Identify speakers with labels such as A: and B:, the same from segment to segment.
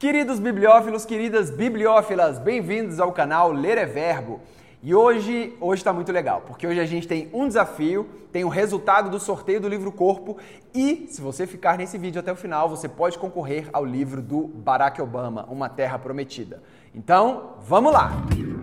A: Queridos bibliófilos, queridas bibliófilas, bem-vindos ao canal Ler é Verbo. E hoje, hoje está muito legal, porque hoje a gente tem um desafio, tem o resultado do sorteio do livro Corpo e se você ficar nesse vídeo até o final, você pode concorrer ao livro do Barack Obama, Uma Terra Prometida. Então, vamos lá. Música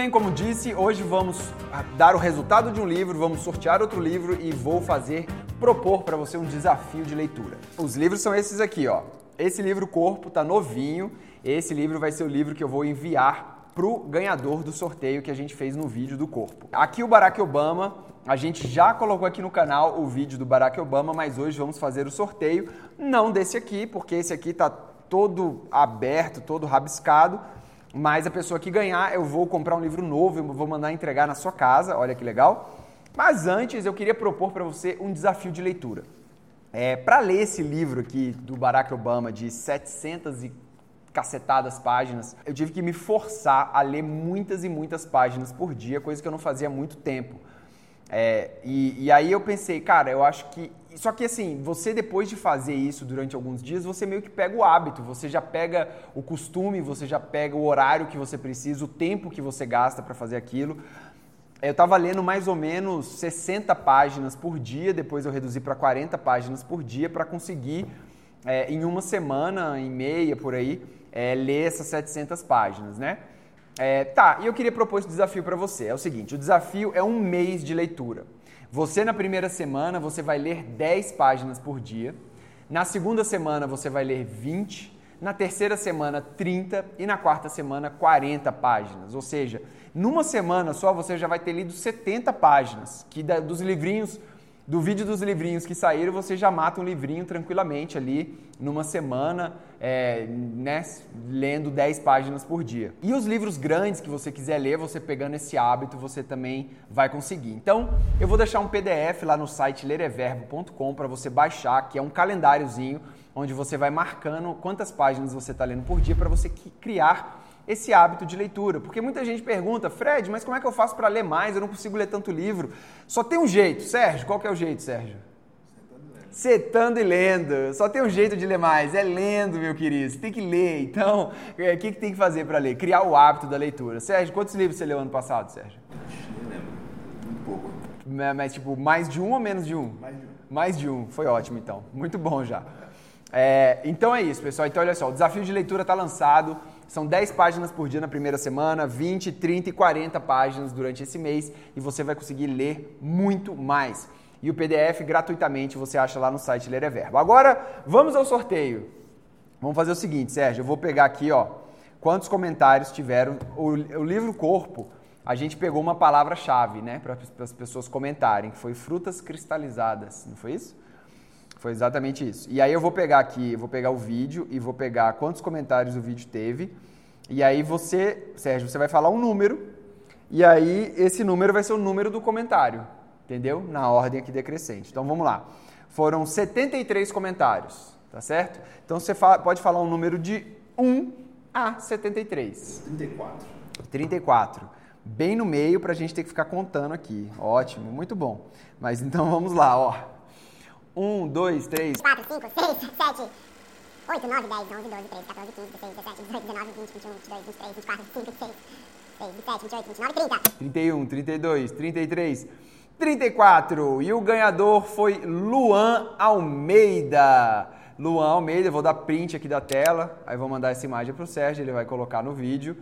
A: bem, como disse, hoje vamos ah, dar o resultado de um livro, vamos sortear outro livro e vou fazer propor para você um desafio de leitura. Os livros são esses aqui, ó. Esse livro Corpo tá novinho. Esse livro vai ser o livro que eu vou enviar pro ganhador do sorteio que a gente fez no vídeo do Corpo. Aqui o Barack Obama, a gente já colocou aqui no canal o vídeo do Barack Obama, mas hoje vamos fazer o sorteio não desse aqui, porque esse aqui tá todo aberto, todo rabiscado mas a pessoa que ganhar, eu vou comprar um livro novo, eu vou mandar entregar na sua casa, olha que legal. Mas antes, eu queria propor para você um desafio de leitura. É, para ler esse livro aqui do Barack Obama, de 700 e cacetadas páginas, eu tive que me forçar a ler muitas e muitas páginas por dia, coisa que eu não fazia há muito tempo. É, e, e aí eu pensei, cara, eu acho que só que assim, você depois de fazer isso durante alguns dias, você meio que pega o hábito, você já pega o costume, você já pega o horário que você precisa, o tempo que você gasta para fazer aquilo. Eu estava lendo mais ou menos 60 páginas por dia, depois eu reduzi para 40 páginas por dia para conseguir, é, em uma semana e meia por aí, é, ler essas 700 páginas, né? É, tá, e eu queria propor esse desafio para você. É o seguinte: o desafio é um mês de leitura. Você, na primeira semana, você vai ler 10 páginas por dia. Na segunda semana, você vai ler 20. Na terceira semana, 30. E na quarta semana, 40 páginas. Ou seja, numa semana só, você já vai ter lido 70 páginas, que dos livrinhos do vídeo dos livrinhos que saíram, você já mata um livrinho tranquilamente ali numa semana, é, né, lendo 10 páginas por dia. E os livros grandes que você quiser ler, você pegando esse hábito, você também vai conseguir. Então, eu vou deixar um PDF lá no site lereverbo.com para você baixar, que é um calendáriozinho onde você vai marcando quantas páginas você está lendo por dia para você criar esse hábito de leitura. Porque muita gente pergunta, Fred, mas como é que eu faço para ler mais? Eu não consigo ler tanto livro. Só tem um jeito, Sérgio. Qual que é o jeito, Sérgio? Setando e lendo. Só tem um jeito de ler mais, é lendo, meu querido. Você tem que ler. Então, é, o é, que, que tem que fazer para ler? Criar o hábito da leitura. Sérgio, quantos livros você leu ano passado, Sérgio? Um Muito pouco. Mas, mas, tipo, mais de um ou menos de um? Mais de um. Mais de um. Foi ótimo, então. Muito bom já. É, então é isso, pessoal. Então, olha só, o desafio de leitura está lançado. São 10 páginas por dia na primeira semana, 20, 30 e 40 páginas durante esse mês e você vai conseguir ler muito mais. E o PDF gratuitamente você acha lá no site Ler é Verbo. Agora, vamos ao sorteio. Vamos fazer o seguinte, Sérgio, eu vou pegar aqui, ó, quantos comentários tiveram o, o livro Corpo a gente pegou uma palavra-chave, né, para as pessoas comentarem, que foi frutas cristalizadas, não foi isso? Foi exatamente isso. E aí eu vou pegar aqui, vou pegar o vídeo e vou pegar quantos comentários o vídeo teve. E aí você, Sérgio, você vai falar um número. E aí esse número vai ser o número do comentário, entendeu? Na ordem aqui decrescente. Então vamos lá. Foram 73 comentários, tá certo? Então você fala, pode falar um número de 1 a 73. 34. 34 bem no meio para a gente ter que ficar contando aqui. Ótimo, muito bom. Mas então vamos lá, ó. 1, 2, 3, 4, 5, 6, 7, 8, 9, 10, 11, 12, 13, 14, 15, 16, 17, 18, 19, 20, 21, 22, 23, 24, 25, 26, 27, 28, 29, 30. 31, 32, 33, 34. E o ganhador foi Luan Almeida. Luan Almeida, vou dar print aqui da tela, aí vou mandar essa imagem para o Sérgio, ele vai colocar no vídeo.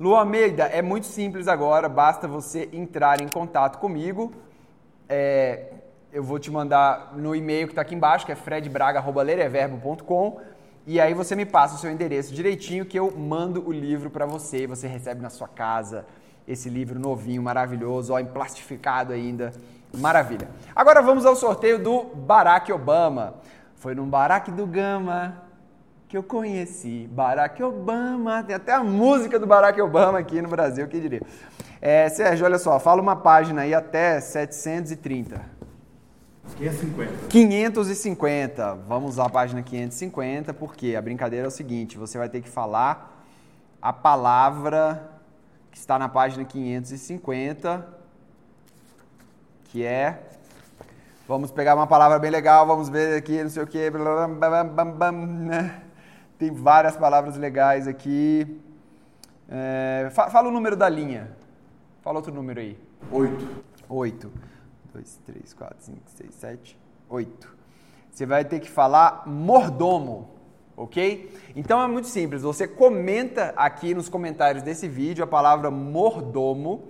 A: Luan Almeida, é muito simples agora, basta você entrar em contato comigo. É, eu vou te mandar no e-mail que está aqui embaixo, que é fredbraga.leireverbo.com. E aí você me passa o seu endereço direitinho que eu mando o livro para você e você recebe na sua casa esse livro novinho, maravilhoso, ó, emplastificado ainda. Maravilha. Agora vamos ao sorteio do Barack Obama. Foi num Barack do Gama que eu conheci Barack Obama. Tem até a música do Barack Obama aqui no Brasil, quem diria. É, Sérgio, olha só, fala uma página aí até 730. 550. 550. Vamos à página 550, porque a brincadeira é o seguinte: você vai ter que falar a palavra que está na página 550, que é. Vamos pegar uma palavra bem legal, vamos ver aqui, não sei o que. Né? Tem várias palavras legais aqui. É, fala o número da linha. Fala outro número aí. Oito. Oito. 2, 3, 4, 5, 6, 7, 8. Você vai ter que falar mordomo, ok? Então é muito simples. Você comenta aqui nos comentários desse vídeo a palavra mordomo.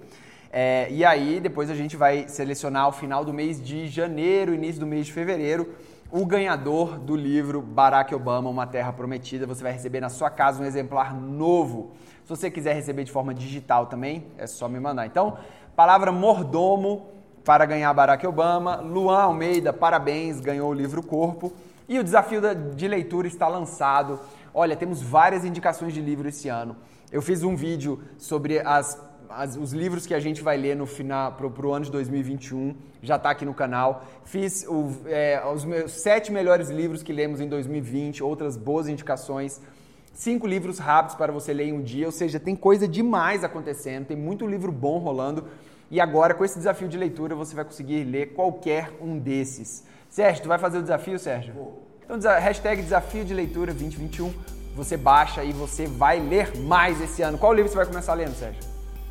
A: É, e aí depois a gente vai selecionar ao final do mês de janeiro, início do mês de fevereiro, o ganhador do livro Barack Obama, Uma Terra Prometida. Você vai receber na sua casa um exemplar novo. Se você quiser receber de forma digital também, é só me mandar. Então, palavra mordomo para ganhar Barack Obama. Luan Almeida, parabéns, ganhou o livro Corpo. E o desafio de leitura está lançado. Olha, temos várias indicações de livro esse ano. Eu fiz um vídeo sobre as, as, os livros que a gente vai ler no final para o ano de 2021, já está aqui no canal. Fiz o, é, os meus sete melhores livros que lemos em 2020, outras boas indicações. Cinco livros rápidos para você ler em um dia, ou seja, tem coisa demais acontecendo, tem muito livro bom rolando. E agora, com esse desafio de leitura, você vai conseguir ler qualquer um desses. Sérgio, tu vai fazer o desafio, Sérgio? Vou. Então, hashtag desafio de leitura 2021. Você baixa e você vai ler mais esse ano. Qual livro você vai começar lendo, Sérgio?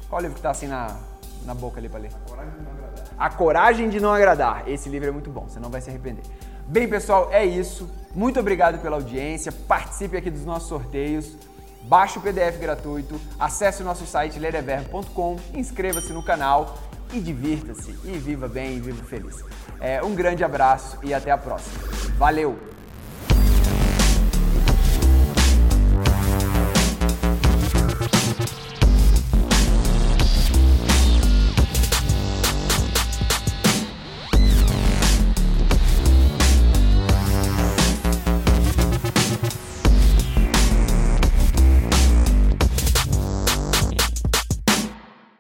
A: Qual livro que tá assim na, na boca ali para ler? A Coragem de Não Agradar. A Coragem de Não Agradar. Esse livro é muito bom, você não vai se arrepender. Bem, pessoal, é isso. Muito obrigado pela audiência. Participe aqui dos nossos sorteios. Baixe o PDF gratuito, acesse o nosso site lereverb.com, inscreva-se no canal e divirta-se, e viva bem, e viva feliz. É, um grande abraço e até a próxima. Valeu!